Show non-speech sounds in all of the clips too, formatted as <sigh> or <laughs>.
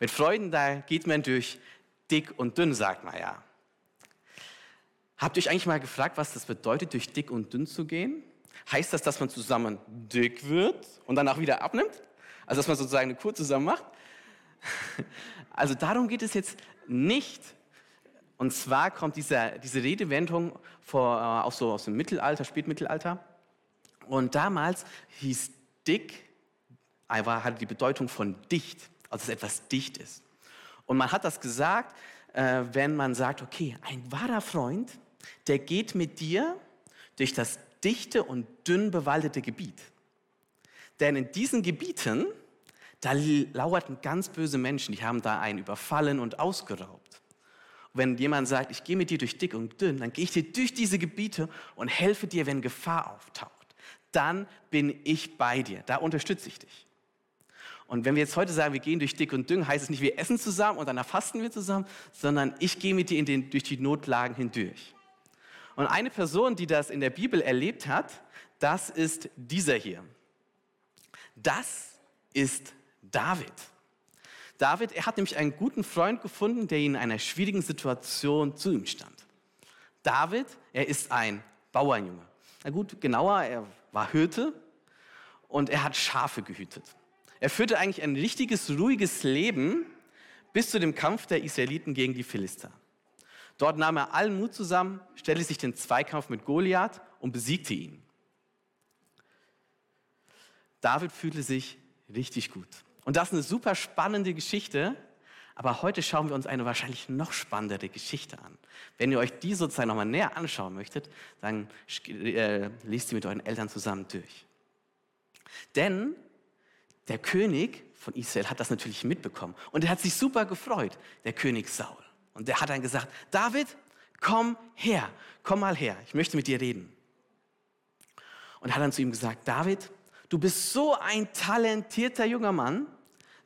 Mit Freunden, da geht man durch dick und dünn, sagt man ja. Habt ihr euch eigentlich mal gefragt, was das bedeutet, durch dick und dünn zu gehen? Heißt das, dass man zusammen dick wird und danach wieder abnimmt? Also, dass man sozusagen eine Kur zusammen macht? <laughs> Also, darum geht es jetzt nicht. Und zwar kommt dieser, diese Redewendung vor, äh, auch so aus dem Mittelalter, Spätmittelalter. Und damals hieß dick, einfach hatte die Bedeutung von dicht, also dass etwas dicht ist. Und man hat das gesagt, äh, wenn man sagt, okay, ein wahrer Freund, der geht mit dir durch das dichte und dünn bewaldete Gebiet. Denn in diesen Gebieten, da lauerten ganz böse Menschen, die haben da einen überfallen und ausgeraubt. Und wenn jemand sagt, ich gehe mit dir durch dick und dünn, dann gehe ich dir durch diese Gebiete und helfe dir, wenn Gefahr auftaucht. Dann bin ich bei dir, da unterstütze ich dich. Und wenn wir jetzt heute sagen, wir gehen durch dick und dünn, heißt es nicht, wir essen zusammen und dann fasten wir zusammen, sondern ich gehe mit dir den, durch die Notlagen hindurch. Und eine Person, die das in der Bibel erlebt hat, das ist dieser hier. Das ist David. David, er hat nämlich einen guten Freund gefunden, der in einer schwierigen Situation zu ihm stand. David, er ist ein Bauernjunge. Na gut, genauer, er war Hirte und er hat Schafe gehütet. Er führte eigentlich ein richtiges, ruhiges Leben bis zu dem Kampf der Israeliten gegen die Philister. Dort nahm er allen Mut zusammen, stellte sich den Zweikampf mit Goliath und besiegte ihn. David fühlte sich richtig gut. Und das ist eine super spannende Geschichte. Aber heute schauen wir uns eine wahrscheinlich noch spannendere Geschichte an. Wenn ihr euch die sozusagen nochmal näher anschauen möchtet, dann äh, lest sie mit euren Eltern zusammen durch. Denn der König von Israel hat das natürlich mitbekommen. Und er hat sich super gefreut, der König Saul. Und der hat dann gesagt, David, komm her, komm mal her, ich möchte mit dir reden. Und hat dann zu ihm gesagt, David, du bist so ein talentierter junger Mann,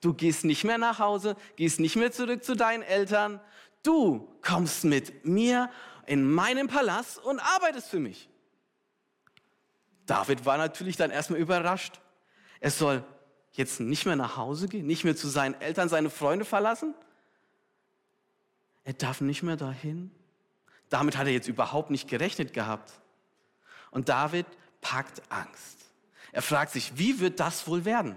du gehst nicht mehr nach Hause, gehst nicht mehr zurück zu deinen Eltern, du kommst mit mir in meinen Palast und arbeitest für mich. David war natürlich dann erstmal überrascht. Er soll jetzt nicht mehr nach Hause gehen, nicht mehr zu seinen Eltern, seine Freunde verlassen, er darf nicht mehr dahin. Damit hat er jetzt überhaupt nicht gerechnet gehabt. Und David packt Angst. Er fragt sich, wie wird das wohl werden?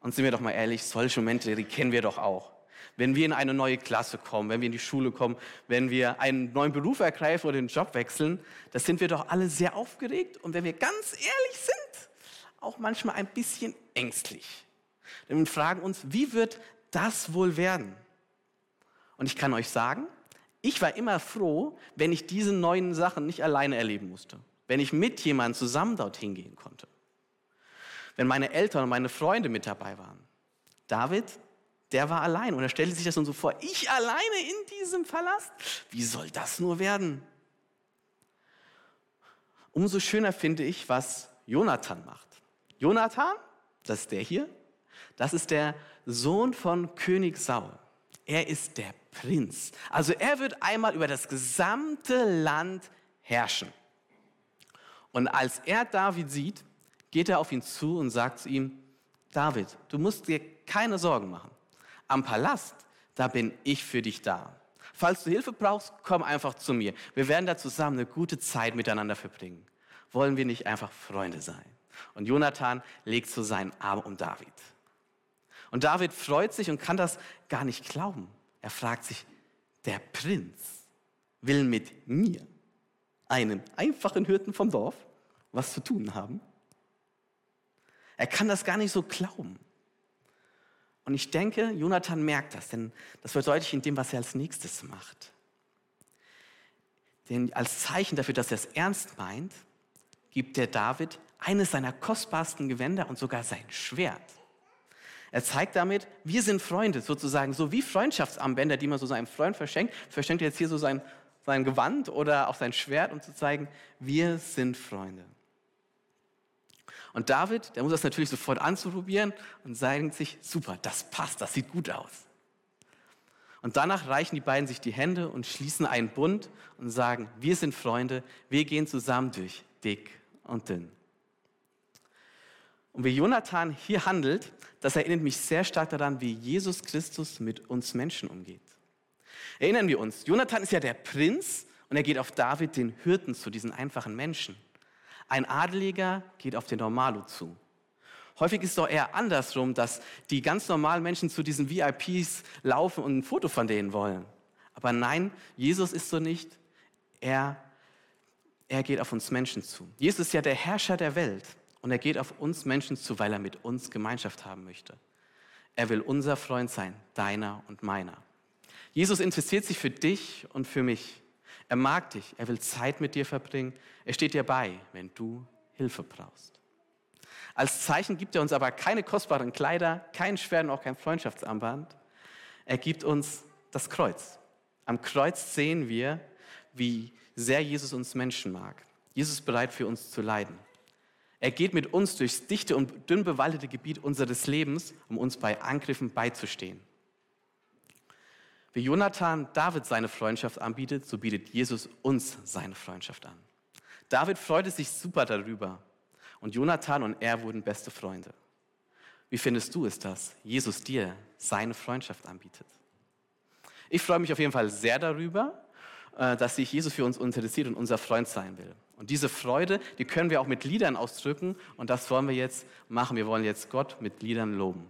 Und sind wir doch mal ehrlich, solche Momente, die kennen wir doch auch. Wenn wir in eine neue Klasse kommen, wenn wir in die Schule kommen, wenn wir einen neuen Beruf ergreifen oder den Job wechseln, da sind wir doch alle sehr aufgeregt und wenn wir ganz ehrlich sind, auch manchmal ein bisschen ängstlich. Denn wir fragen uns, wie wird das wohl werden? Und ich kann euch sagen, ich war immer froh, wenn ich diese neuen Sachen nicht alleine erleben musste. Wenn ich mit jemandem zusammen dorthin gehen konnte. Wenn meine Eltern und meine Freunde mit dabei waren. David, der war allein. Und er stellte sich das so vor, ich alleine in diesem Palast? Wie soll das nur werden? Umso schöner finde ich, was Jonathan macht. Jonathan, das ist der hier, das ist der Sohn von König Saul. Er ist der Prinz. Also er wird einmal über das gesamte Land herrschen. Und als er David sieht, geht er auf ihn zu und sagt zu ihm, David, du musst dir keine Sorgen machen. Am Palast, da bin ich für dich da. Falls du Hilfe brauchst, komm einfach zu mir. Wir werden da zusammen eine gute Zeit miteinander verbringen. Wollen wir nicht einfach Freunde sein? Und Jonathan legt so seinen Arm um David. Und David freut sich und kann das gar nicht glauben. Er fragt sich, der Prinz will mit mir, einem einfachen Hirten vom Dorf, was zu tun haben. Er kann das gar nicht so glauben. Und ich denke, Jonathan merkt das, denn das wird deutlich in dem, was er als nächstes macht. Denn als Zeichen dafür, dass er es ernst meint, gibt der David eines seiner kostbarsten Gewänder und sogar sein Schwert. Er zeigt damit, wir sind Freunde, sozusagen, so wie Freundschaftsarmbänder, die man so seinem Freund verschenkt, verschenkt er jetzt hier so sein, sein Gewand oder auch sein Schwert, um zu zeigen, wir sind Freunde. Und David, der muss das natürlich sofort anzuprobieren und sagt sich, super, das passt, das sieht gut aus. Und danach reichen die beiden sich die Hände und schließen einen Bund und sagen, wir sind Freunde, wir gehen zusammen durch dick und dünn. Und wie Jonathan hier handelt, das erinnert mich sehr stark daran, wie Jesus Christus mit uns Menschen umgeht. Erinnern wir uns, Jonathan ist ja der Prinz und er geht auf David, den Hirten, zu diesen einfachen Menschen. Ein Adeliger geht auf den Normalo zu. Häufig ist es doch eher andersrum, dass die ganz normalen Menschen zu diesen VIPs laufen und ein Foto von denen wollen. Aber nein, Jesus ist so nicht. Er, er geht auf uns Menschen zu. Jesus ist ja der Herrscher der Welt und er geht auf uns Menschen zu, weil er mit uns Gemeinschaft haben möchte. Er will unser Freund sein, deiner und meiner. Jesus interessiert sich für dich und für mich. Er mag dich, er will Zeit mit dir verbringen. Er steht dir bei, wenn du Hilfe brauchst. Als Zeichen gibt er uns aber keine kostbaren Kleider, kein Schwert und auch kein Freundschaftsarmband. Er gibt uns das Kreuz. Am Kreuz sehen wir, wie sehr Jesus uns Menschen mag. Jesus ist bereit für uns zu leiden. Er geht mit uns durchs dichte und dünn bewaldete Gebiet unseres Lebens, um uns bei Angriffen beizustehen. Wie Jonathan David seine Freundschaft anbietet, so bietet Jesus uns seine Freundschaft an. David freute sich super darüber und Jonathan und er wurden beste Freunde. Wie findest du es, dass Jesus dir seine Freundschaft anbietet? Ich freue mich auf jeden Fall sehr darüber, äh, dass sich Jesus für uns interessiert und unser Freund sein will. Und diese Freude, die können wir auch mit Liedern ausdrücken und das wollen wir jetzt machen. Wir wollen jetzt Gott mit Liedern loben.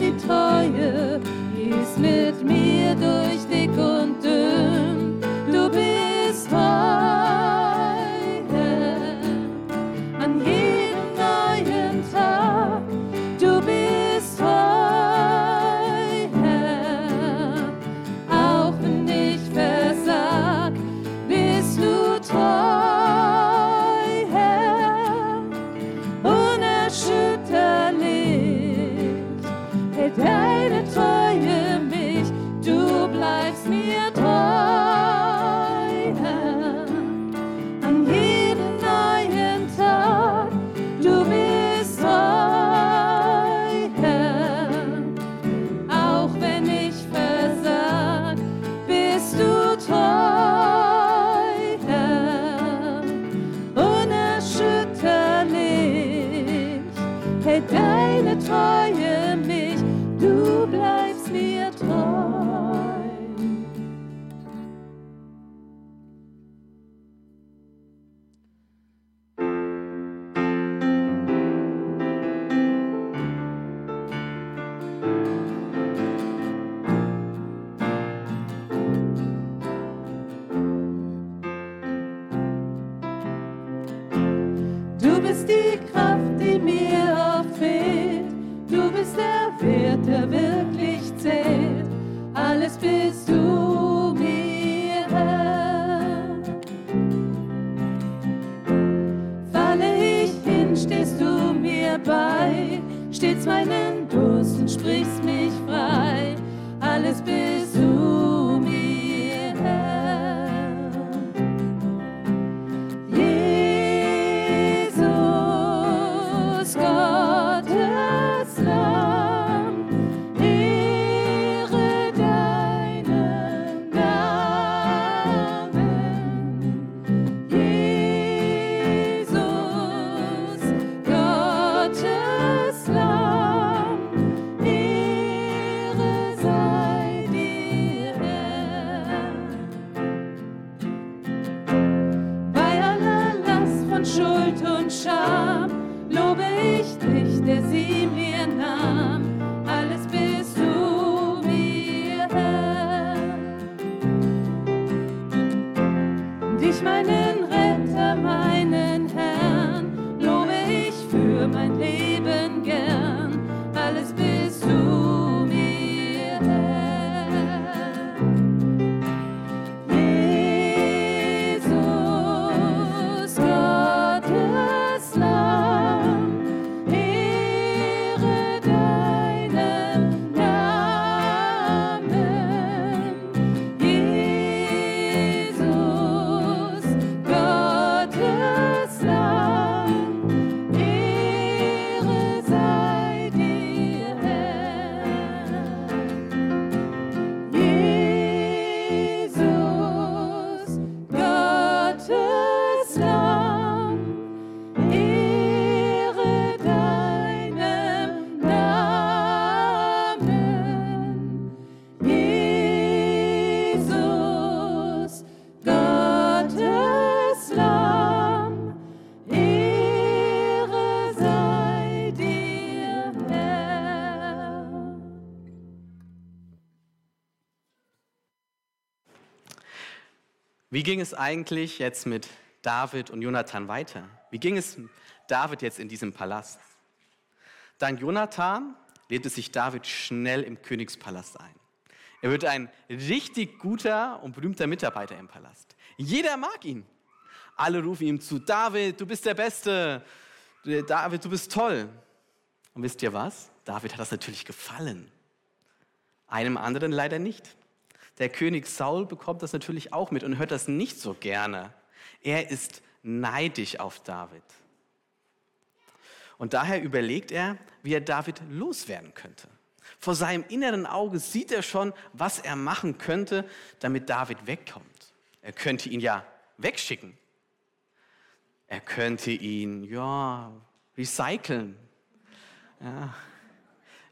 Die Treue, gehst mit mir die Wie ging es eigentlich jetzt mit David und Jonathan weiter? Wie ging es David jetzt in diesem Palast? Dank Jonathan lebte sich David schnell im Königspalast ein. Er wird ein richtig guter und berühmter Mitarbeiter im Palast. Jeder mag ihn. Alle rufen ihm zu, David, du bist der Beste. David, du bist toll. Und wisst ihr was? David hat das natürlich gefallen. Einem anderen leider nicht. Der König Saul bekommt das natürlich auch mit und hört das nicht so gerne. Er ist neidisch auf David. Und daher überlegt er, wie er David loswerden könnte. Vor seinem inneren Auge sieht er schon, was er machen könnte, damit David wegkommt. Er könnte ihn ja wegschicken. er könnte ihn, ja, recyceln. Ja,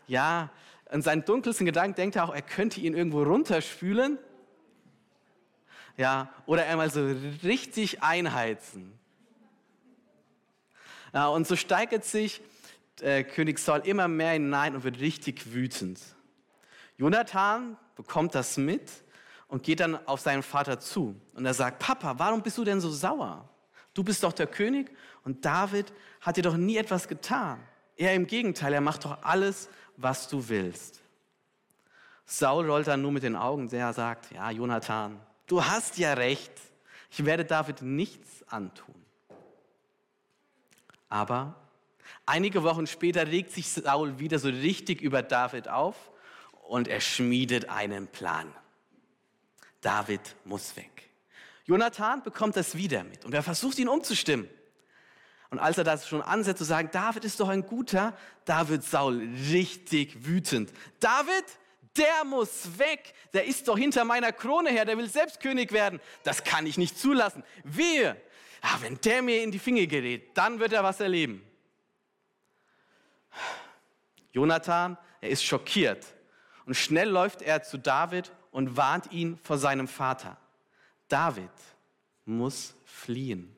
ja in seinen dunkelsten Gedanken denkt er auch, er könnte ihn irgendwo runterspülen. Ja, oder einmal so richtig einheizen. Ja, und so steigert sich äh, König Saul immer mehr hinein und wird richtig wütend. Jonathan bekommt das mit und geht dann auf seinen Vater zu. Und er sagt, Papa, warum bist du denn so sauer? Du bist doch der König und David hat dir doch nie etwas getan. Er im Gegenteil, er macht doch alles, was du willst. Saul rollt dann nur mit den Augen, der sagt, ja, Jonathan, du hast ja recht. Ich werde David nichts antun. Aber einige Wochen später regt sich Saul wieder so richtig über David auf und er schmiedet einen Plan. David muss weg. Jonathan bekommt das wieder mit und er versucht ihn umzustimmen. Und als er das schon ansetzt zu sagen, David ist doch ein guter, da wird Saul richtig wütend. David, der muss weg, der ist doch hinter meiner Krone her, der will selbst König werden. Das kann ich nicht zulassen. Wir, ah, wenn der mir in die Finger gerät, dann wird er was erleben. Jonathan, er ist schockiert und schnell läuft er zu David und warnt ihn vor seinem Vater. David muss fliehen.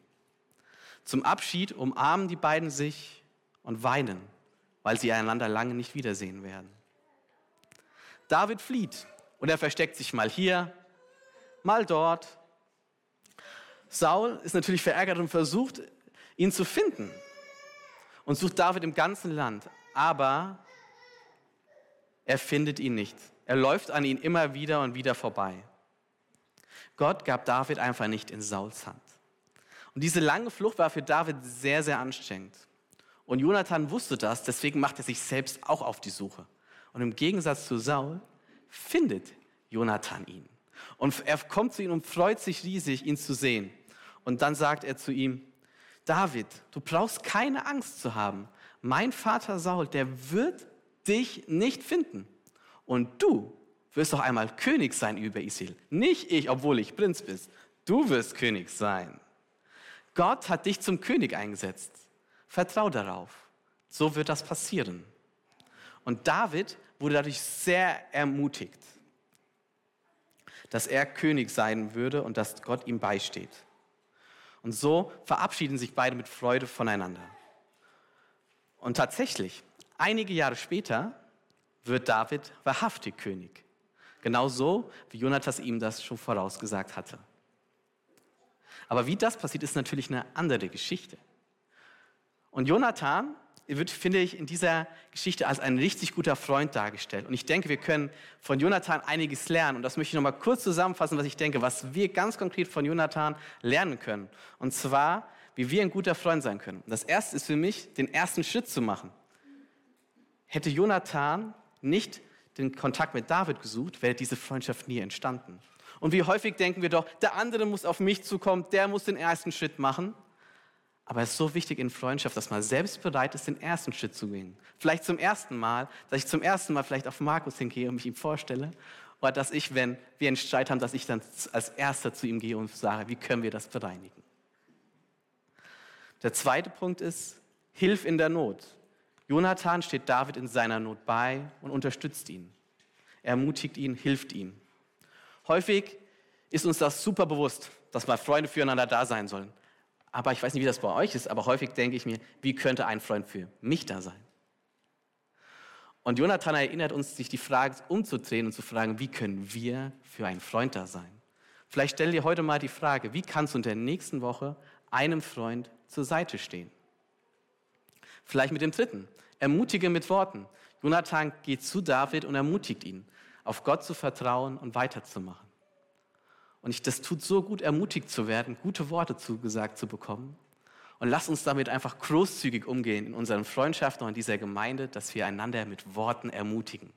Zum Abschied umarmen die beiden sich und weinen, weil sie einander lange nicht wiedersehen werden. David flieht und er versteckt sich mal hier, mal dort. Saul ist natürlich verärgert und versucht, ihn zu finden und sucht David im ganzen Land. Aber er findet ihn nicht. Er läuft an ihn immer wieder und wieder vorbei. Gott gab David einfach nicht in Sauls Hand. Und diese lange Flucht war für David sehr, sehr anstrengend. Und Jonathan wusste das, deswegen macht er sich selbst auch auf die Suche. Und im Gegensatz zu Saul findet Jonathan ihn. Und er kommt zu ihm und freut sich riesig, ihn zu sehen. Und dann sagt er zu ihm, David, du brauchst keine Angst zu haben. Mein Vater Saul, der wird dich nicht finden. Und du wirst doch einmal König sein über Israel. Nicht ich, obwohl ich Prinz bin. Du wirst König sein. Gott hat dich zum König eingesetzt. Vertrau darauf. So wird das passieren. Und David wurde dadurch sehr ermutigt, dass er König sein würde und dass Gott ihm beisteht. Und so verabschieden sich beide mit Freude voneinander. Und tatsächlich, einige Jahre später wird David wahrhaftig König. Genauso wie Jonathas ihm das schon vorausgesagt hatte. Aber wie das passiert, ist natürlich eine andere Geschichte. Und Jonathan wird, finde ich, in dieser Geschichte als ein richtig guter Freund dargestellt. Und ich denke, wir können von Jonathan einiges lernen. Und das möchte ich nochmal kurz zusammenfassen, was ich denke, was wir ganz konkret von Jonathan lernen können. Und zwar, wie wir ein guter Freund sein können. Das erste ist für mich, den ersten Schritt zu machen. Hätte Jonathan nicht den Kontakt mit David gesucht, wäre diese Freundschaft nie entstanden. Und wie häufig denken wir doch, der andere muss auf mich zukommen, der muss den ersten Schritt machen. Aber es ist so wichtig in Freundschaft, dass man selbst bereit ist, den ersten Schritt zu gehen. Vielleicht zum ersten Mal, dass ich zum ersten Mal vielleicht auf Markus hingehe und mich ihm vorstelle. Oder dass ich, wenn wir einen Streit haben, dass ich dann als Erster zu ihm gehe und sage, wie können wir das bereinigen. Der zweite Punkt ist, Hilf in der Not. Jonathan steht David in seiner Not bei und unterstützt ihn. Er ermutigt ihn, hilft ihm. Häufig ist uns das super bewusst, dass mal Freunde füreinander da sein sollen. Aber ich weiß nicht, wie das bei euch ist, aber häufig denke ich mir, wie könnte ein Freund für mich da sein? Und Jonathan erinnert uns, sich die Frage umzudrehen und zu fragen, wie können wir für einen Freund da sein? Vielleicht stell dir heute mal die Frage, wie kannst du in der nächsten Woche einem Freund zur Seite stehen? Vielleicht mit dem dritten. Ermutige mit Worten. Jonathan geht zu David und ermutigt ihn auf Gott zu vertrauen und weiterzumachen. Und ich, das tut so gut, ermutigt zu werden, gute Worte zugesagt zu bekommen. Und lass uns damit einfach großzügig umgehen in unseren Freundschaften und in dieser Gemeinde, dass wir einander mit Worten ermutigen.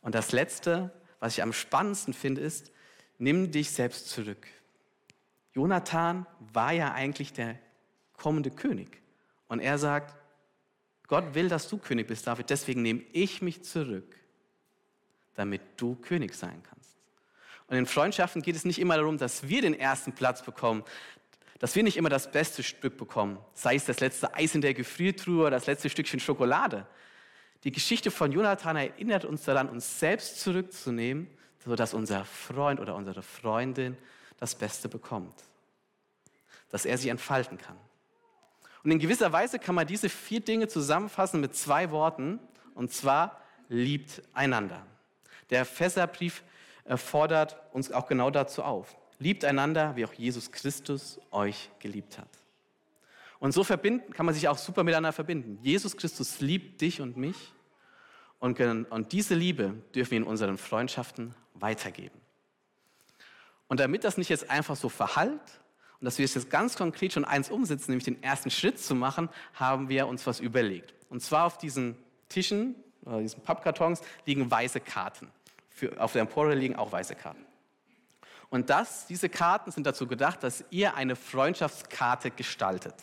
Und das Letzte, was ich am spannendsten finde, ist, nimm dich selbst zurück. Jonathan war ja eigentlich der kommende König. Und er sagt, Gott will, dass du König bist, David, deswegen nehme ich mich zurück damit du König sein kannst. Und in Freundschaften geht es nicht immer darum, dass wir den ersten Platz bekommen, dass wir nicht immer das beste Stück bekommen, sei es das letzte Eis in der Gefriertruhe oder das letzte Stückchen Schokolade. Die Geschichte von Jonathan erinnert uns daran, uns selbst zurückzunehmen, sodass unser Freund oder unsere Freundin das Beste bekommt, dass er sie entfalten kann. Und in gewisser Weise kann man diese vier Dinge zusammenfassen mit zwei Worten, und zwar liebt einander. Der Fässerbrief fordert uns auch genau dazu auf. Liebt einander, wie auch Jesus Christus euch geliebt hat. Und so verbinden, kann man sich auch super miteinander verbinden. Jesus Christus liebt dich und mich. Und, und diese Liebe dürfen wir in unseren Freundschaften weitergeben. Und damit das nicht jetzt einfach so verhallt und dass wir es jetzt ganz konkret schon eins umsetzen, nämlich den ersten Schritt zu machen, haben wir uns was überlegt. Und zwar auf diesen Tischen, oder diesen Pappkartons, liegen weiße Karten. Für, auf der Empore liegen auch weiße Karten. Und das, diese Karten sind dazu gedacht, dass ihr eine Freundschaftskarte gestaltet.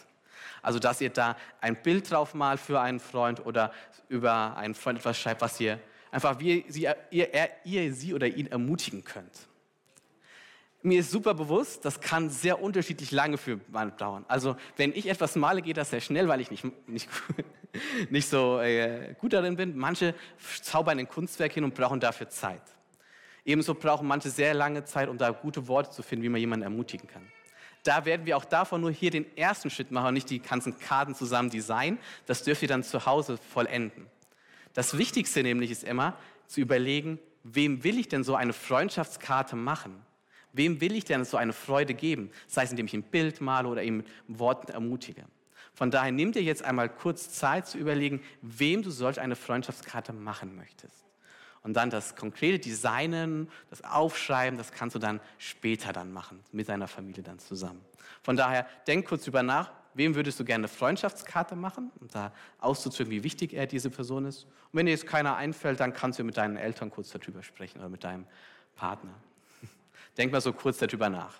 Also, dass ihr da ein Bild drauf malt für einen Freund oder über einen Freund etwas schreibt, was ihr einfach, wie ihr, er, ihr sie oder ihn ermutigen könnt. Mir ist super bewusst, das kann sehr unterschiedlich lange für dauern. Also, wenn ich etwas male, geht das sehr schnell, weil ich nicht, nicht, <laughs> nicht so äh, gut darin bin. Manche zaubern ein Kunstwerk hin und brauchen dafür Zeit. Ebenso brauchen manche sehr lange Zeit, um da gute Worte zu finden, wie man jemanden ermutigen kann. Da werden wir auch davon nur hier den ersten Schritt machen und nicht die ganzen Karten zusammen designen. Das dürft ihr dann zu Hause vollenden. Das Wichtigste nämlich ist immer zu überlegen, wem will ich denn so eine Freundschaftskarte machen? Wem will ich denn so eine Freude geben? Sei es, indem ich ein Bild male oder ihm Worten ermutige. Von daher nimm dir jetzt einmal kurz Zeit zu überlegen, wem du solch eine Freundschaftskarte machen möchtest. Und dann das konkrete Designen, das Aufschreiben, das kannst du dann später dann machen, mit deiner Familie dann zusammen. Von daher, denk kurz drüber nach, wem würdest du gerne eine Freundschaftskarte machen, um da auszudrücken, wie wichtig er diese Person ist. Und wenn dir jetzt keiner einfällt, dann kannst du mit deinen Eltern kurz darüber sprechen oder mit deinem Partner. Denk mal so kurz darüber nach.